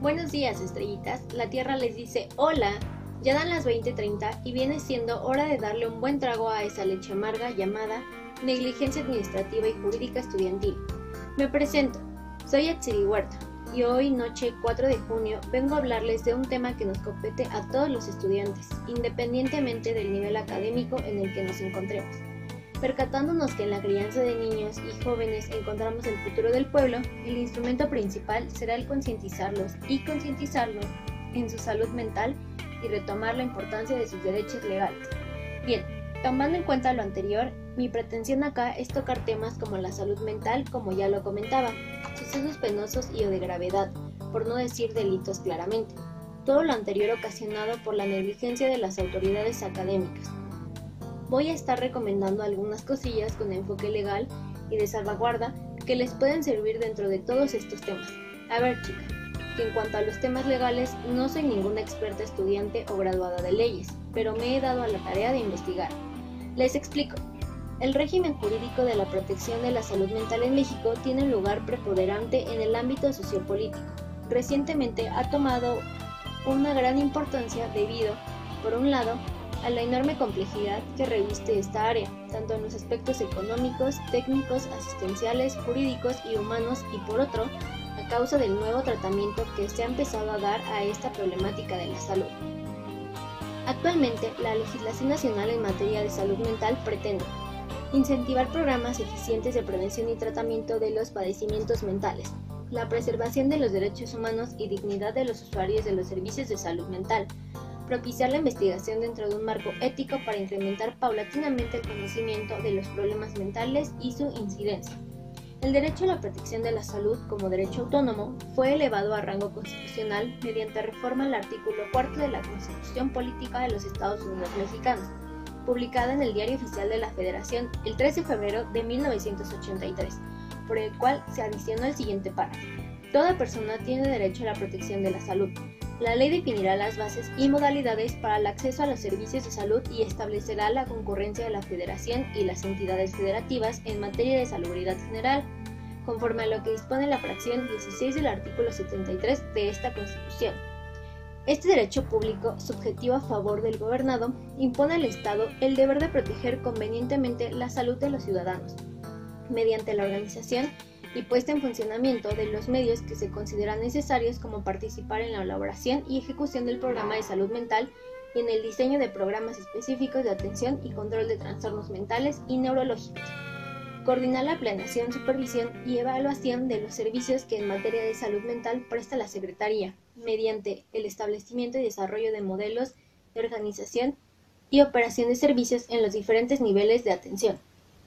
Buenos días, estrellitas. La Tierra les dice hola. Ya dan las 20:30 y viene siendo hora de darle un buen trago a esa leche amarga llamada negligencia administrativa y jurídica estudiantil. Me presento. Soy Atsiri Huerta y hoy, noche 4 de junio, vengo a hablarles de un tema que nos compete a todos los estudiantes, independientemente del nivel académico en el que nos encontremos. Percatándonos que en la crianza de niños y jóvenes encontramos el futuro del pueblo, el instrumento principal será el concientizarlos y concientizarlos en su salud mental y retomar la importancia de sus derechos legales. Bien, tomando en cuenta lo anterior, mi pretensión acá es tocar temas como la salud mental, como ya lo comentaba, sucesos penosos y o de gravedad, por no decir delitos claramente. Todo lo anterior ocasionado por la negligencia de las autoridades académicas, voy a estar recomendando algunas cosillas con enfoque legal y de salvaguarda que les pueden servir dentro de todos estos temas. A ver, chica, que en cuanto a los temas legales no soy ninguna experta estudiante o graduada de leyes, pero me he dado a la tarea de investigar. Les explico. El régimen jurídico de la protección de la salud mental en México tiene un lugar preponderante en el ámbito sociopolítico. Recientemente ha tomado una gran importancia debido, por un lado, a la enorme complejidad que reviste esta área, tanto en los aspectos económicos, técnicos, asistenciales, jurídicos y humanos, y por otro, a causa del nuevo tratamiento que se ha empezado a dar a esta problemática de la salud. Actualmente, la legislación nacional en materia de salud mental pretende incentivar programas eficientes de prevención y tratamiento de los padecimientos mentales, la preservación de los derechos humanos y dignidad de los usuarios de los servicios de salud mental, propiciar la investigación dentro de un marco ético para incrementar paulatinamente el conocimiento de los problemas mentales y su incidencia. El derecho a la protección de la salud como derecho autónomo fue elevado a rango constitucional mediante reforma al artículo 4 de la Constitución Política de los Estados Unidos Mexicanos, publicada en el Diario Oficial de la Federación el 13 de febrero de 1983, por el cual se adicionó el siguiente párrafo. Toda persona tiene derecho a la protección de la salud, la ley definirá las bases y modalidades para el acceso a los servicios de salud y establecerá la concurrencia de la Federación y las entidades federativas en materia de salubridad general, conforme a lo que dispone la fracción 16 del artículo 73 de esta Constitución. Este derecho público, subjetivo a favor del gobernado, impone al Estado el deber de proteger convenientemente la salud de los ciudadanos, mediante la organización y puesta en funcionamiento de los medios que se consideran necesarios como participar en la elaboración y ejecución del programa de salud mental y en el diseño de programas específicos de atención y control de trastornos mentales y neurológicos. Coordinar la planeación, supervisión y evaluación de los servicios que en materia de salud mental presta la Secretaría, mediante el establecimiento y desarrollo de modelos de organización y operación de servicios en los diferentes niveles de atención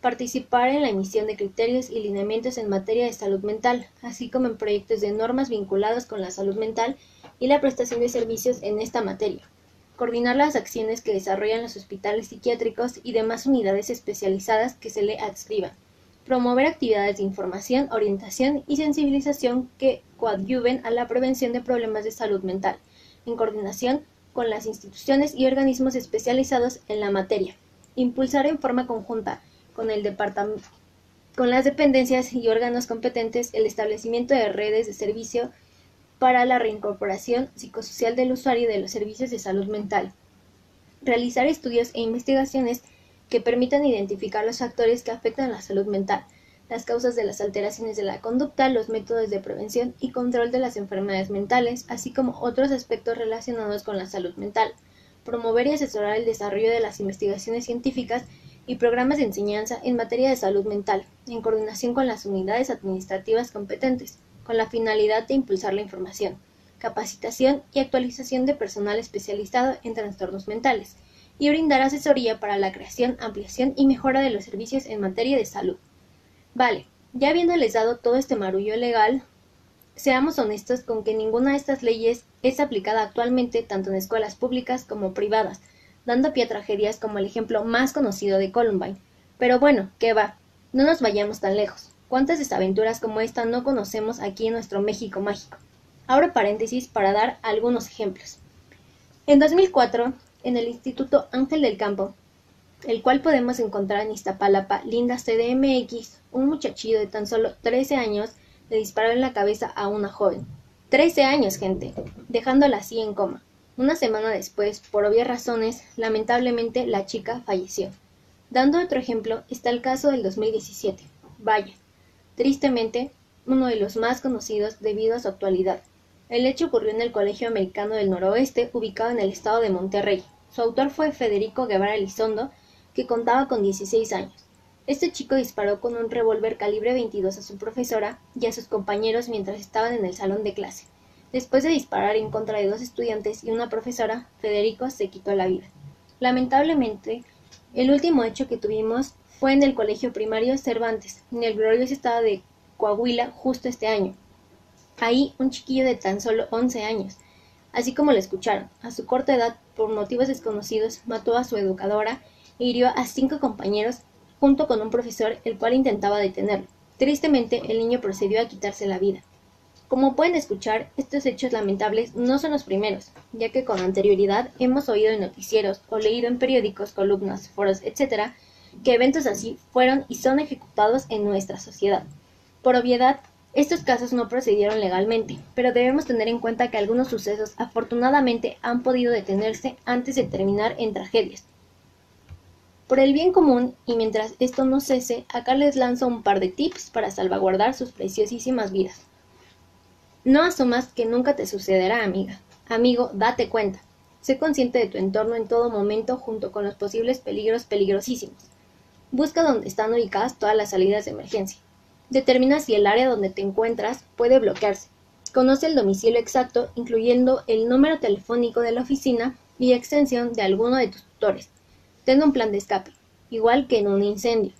participar en la emisión de criterios y lineamientos en materia de salud mental, así como en proyectos de normas vinculados con la salud mental y la prestación de servicios en esta materia, coordinar las acciones que desarrollan los hospitales psiquiátricos y demás unidades especializadas que se le adscriban, promover actividades de información, orientación y sensibilización que coadyuven a la prevención de problemas de salud mental, en coordinación con las instituciones y organismos especializados en la materia, impulsar en forma conjunta con el con las dependencias y órganos competentes el establecimiento de redes de servicio para la reincorporación psicosocial del usuario de los servicios de salud mental. Realizar estudios e investigaciones que permitan identificar los factores que afectan la salud mental, las causas de las alteraciones de la conducta, los métodos de prevención y control de las enfermedades mentales, así como otros aspectos relacionados con la salud mental. Promover y asesorar el desarrollo de las investigaciones científicas y programas de enseñanza en materia de salud mental, en coordinación con las unidades administrativas competentes, con la finalidad de impulsar la información, capacitación y actualización de personal especializado en trastornos mentales, y brindar asesoría para la creación, ampliación y mejora de los servicios en materia de salud. Vale, ya habiéndoles dado todo este marullo legal, seamos honestos con que ninguna de estas leyes es aplicada actualmente tanto en escuelas públicas como privadas, dando pie a tragedias como el ejemplo más conocido de Columbine. Pero bueno, ¿qué va? No nos vayamos tan lejos. ¿Cuántas desaventuras como esta no conocemos aquí en nuestro México mágico? Abro paréntesis para dar algunos ejemplos. En 2004, en el Instituto Ángel del Campo, el cual podemos encontrar en Iztapalapa, Linda CDMX, un muchachillo de tan solo 13 años le disparó en la cabeza a una joven. Trece años, gente, dejándola así en coma. Una semana después, por obvias razones, lamentablemente la chica falleció. Dando otro ejemplo está el caso del 2017. Vaya, tristemente, uno de los más conocidos debido a su actualidad. El hecho ocurrió en el Colegio Americano del Noroeste, ubicado en el estado de Monterrey. Su autor fue Federico Guevara Elizondo, que contaba con 16 años. Este chico disparó con un revólver calibre 22 a su profesora y a sus compañeros mientras estaban en el salón de clase. Después de disparar en contra de dos estudiantes y una profesora, Federico se quitó la vida. Lamentablemente, el último hecho que tuvimos fue en el colegio primario Cervantes, en el glorioso estado de Coahuila, justo este año. Ahí, un chiquillo de tan solo 11 años, así como lo escucharon, a su corta edad, por motivos desconocidos, mató a su educadora e hirió a cinco compañeros junto con un profesor el cual intentaba detenerlo. Tristemente, el niño procedió a quitarse la vida. Como pueden escuchar, estos hechos lamentables no son los primeros, ya que con anterioridad hemos oído en noticieros o leído en periódicos, columnas, foros, etc., que eventos así fueron y son ejecutados en nuestra sociedad. Por obviedad, estos casos no procedieron legalmente, pero debemos tener en cuenta que algunos sucesos afortunadamente han podido detenerse antes de terminar en tragedias. Por el bien común, y mientras esto no cese, acá les lanzo un par de tips para salvaguardar sus preciosísimas vidas. No asumas que nunca te sucederá, amiga. Amigo, date cuenta. Sé consciente de tu entorno en todo momento junto con los posibles peligros peligrosísimos. Busca donde están ubicadas todas las salidas de emergencia. Determina si el área donde te encuentras puede bloquearse. Conoce el domicilio exacto, incluyendo el número telefónico de la oficina y extensión de alguno de tus tutores. Ten un plan de escape, igual que en un incendio.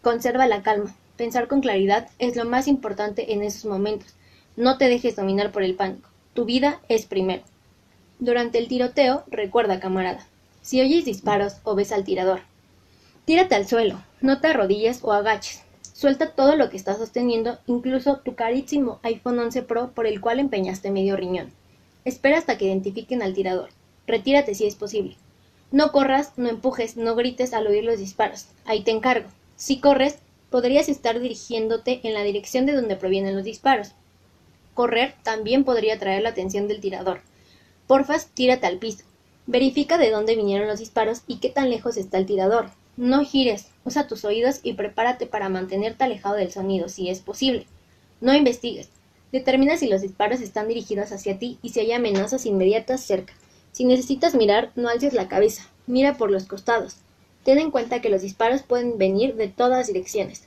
Conserva la calma. Pensar con claridad es lo más importante en esos momentos no te dejes dominar por el pánico. Tu vida es primero. Durante el tiroteo, recuerda, camarada, si oyes disparos o ves al tirador, tírate al suelo, no te arrodilles o agaches. Suelta todo lo que estás sosteniendo, incluso tu carísimo iPhone 11 Pro por el cual empeñaste medio riñón. Espera hasta que identifiquen al tirador. Retírate si es posible. No corras, no empujes, no grites al oír los disparos. Ahí te encargo. Si corres, podrías estar dirigiéndote en la dirección de donde provienen los disparos. Correr también podría atraer la atención del tirador. Porfas, tírate al piso. Verifica de dónde vinieron los disparos y qué tan lejos está el tirador. No gires, usa tus oídos y prepárate para mantenerte alejado del sonido si es posible. No investigues. Determina si los disparos están dirigidos hacia ti y si hay amenazas inmediatas cerca. Si necesitas mirar, no alces la cabeza. Mira por los costados. Ten en cuenta que los disparos pueden venir de todas direcciones.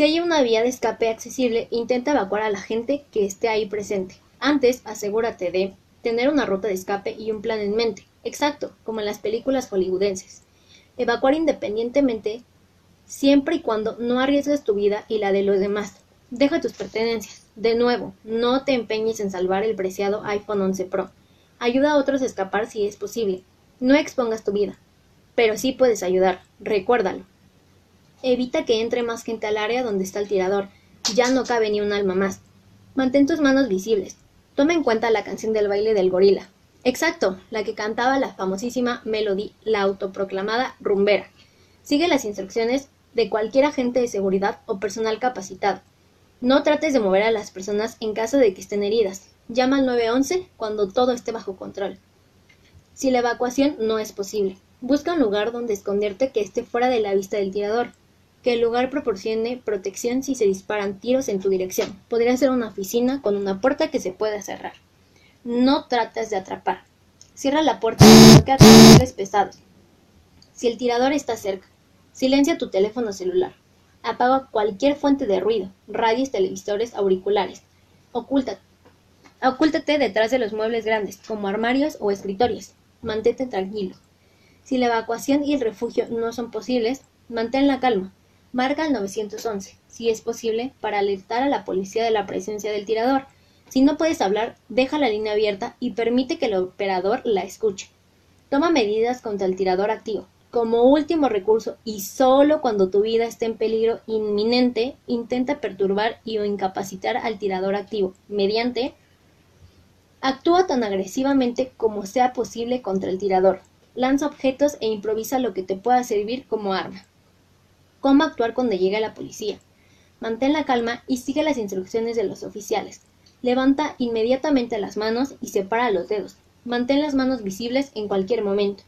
Si hay una vía de escape accesible, intenta evacuar a la gente que esté ahí presente. Antes, asegúrate de tener una ruta de escape y un plan en mente. Exacto, como en las películas hollywoodenses. Evacuar independientemente siempre y cuando no arriesgues tu vida y la de los demás. Deja tus pertenencias. De nuevo, no te empeñes en salvar el preciado iPhone 11 Pro. Ayuda a otros a escapar si es posible. No expongas tu vida. Pero sí puedes ayudar. Recuérdalo. Evita que entre más gente al área donde está el tirador. Ya no cabe ni un alma más. Mantén tus manos visibles. Toma en cuenta la canción del baile del gorila. Exacto, la que cantaba la famosísima Melody, la autoproclamada rumbera. Sigue las instrucciones de cualquier agente de seguridad o personal capacitado. No trates de mover a las personas en caso de que estén heridas. Llama al 911 cuando todo esté bajo control. Si la evacuación no es posible, busca un lugar donde esconderte que esté fuera de la vista del tirador que el lugar proporcione protección si se disparan tiros en tu dirección. Podría ser una oficina con una puerta que se pueda cerrar. No trates de atrapar. Cierra la puerta y bloquea cables pesados. Si el tirador está cerca, silencia tu teléfono celular. Apaga cualquier fuente de ruido, radios, televisores, auriculares. Ocúltate. Ocúltate detrás de los muebles grandes, como armarios o escritorios. Mantente tranquilo. Si la evacuación y el refugio no son posibles, mantén la calma. Marca al 911, si es posible, para alertar a la policía de la presencia del tirador. Si no puedes hablar, deja la línea abierta y permite que el operador la escuche. Toma medidas contra el tirador activo. Como último recurso y solo cuando tu vida esté en peligro inminente, intenta perturbar y o incapacitar al tirador activo mediante Actúa tan agresivamente como sea posible contra el tirador. Lanza objetos e improvisa lo que te pueda servir como arma cómo actuar cuando llegue la policía. Mantén la calma y sigue las instrucciones de los oficiales. Levanta inmediatamente las manos y separa los dedos. Mantén las manos visibles en cualquier momento.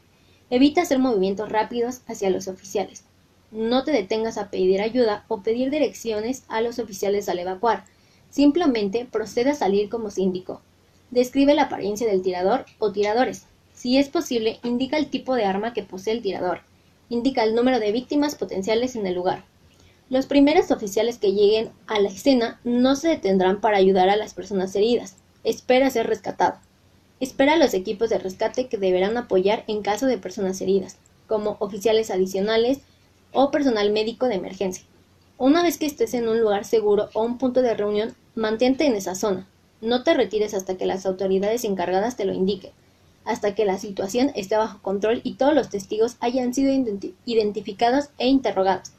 Evita hacer movimientos rápidos hacia los oficiales. No te detengas a pedir ayuda o pedir direcciones a los oficiales al evacuar. Simplemente procede a salir como se indicó. Describe la apariencia del tirador o tiradores. Si es posible, indica el tipo de arma que posee el tirador. Indica el número de víctimas potenciales en el lugar. Los primeros oficiales que lleguen a la escena no se detendrán para ayudar a las personas heridas. Espera ser rescatado. Espera a los equipos de rescate que deberán apoyar en caso de personas heridas, como oficiales adicionales o personal médico de emergencia. Una vez que estés en un lugar seguro o un punto de reunión, mantente en esa zona. No te retires hasta que las autoridades encargadas te lo indiquen, hasta que la situación esté bajo control y todos los testigos hayan sido identificados e interrogados.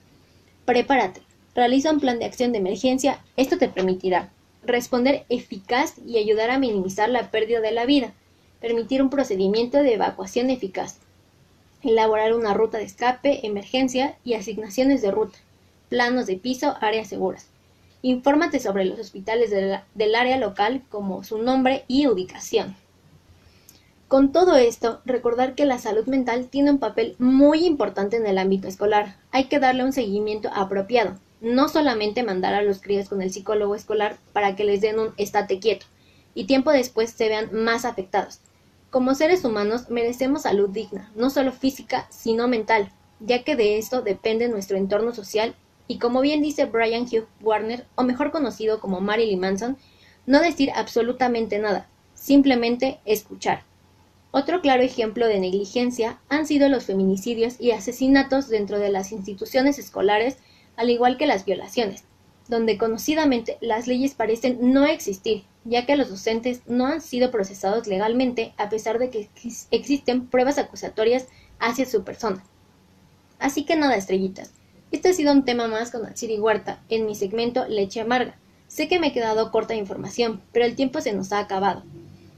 Prepárate, realiza un plan de acción de emergencia, esto te permitirá responder eficaz y ayudar a minimizar la pérdida de la vida, permitir un procedimiento de evacuación eficaz, elaborar una ruta de escape, emergencia y asignaciones de ruta, planos de piso, áreas seguras. Infórmate sobre los hospitales del área local como su nombre y ubicación. Con todo esto, recordar que la salud mental tiene un papel muy importante en el ámbito escolar. Hay que darle un seguimiento apropiado, no solamente mandar a los críos con el psicólogo escolar para que les den un estate quieto y tiempo después se vean más afectados. Como seres humanos merecemos salud digna, no solo física, sino mental, ya que de esto depende nuestro entorno social y como bien dice Brian Hugh Warner, o mejor conocido como Marilyn Manson, no decir absolutamente nada, simplemente escuchar. Otro claro ejemplo de negligencia han sido los feminicidios y asesinatos dentro de las instituciones escolares, al igual que las violaciones, donde conocidamente las leyes parecen no existir, ya que los docentes no han sido procesados legalmente a pesar de que existen pruebas acusatorias hacia su persona. Así que nada, estrellitas. Este ha sido un tema más con Atsiri Huerta en mi segmento Leche Amarga. Sé que me he quedado corta de información, pero el tiempo se nos ha acabado.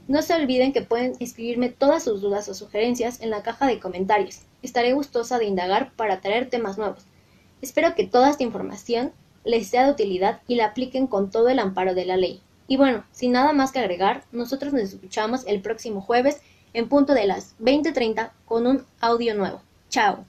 No se olviden que pueden escribirme todas sus dudas o sugerencias en la caja de comentarios. Estaré gustosa de indagar para traer temas nuevos. Espero que toda esta información les sea de utilidad y la apliquen con todo el amparo de la ley. Y bueno, sin nada más que agregar, nosotros nos escuchamos el próximo jueves en punto de las 20:30 con un audio nuevo. Chao.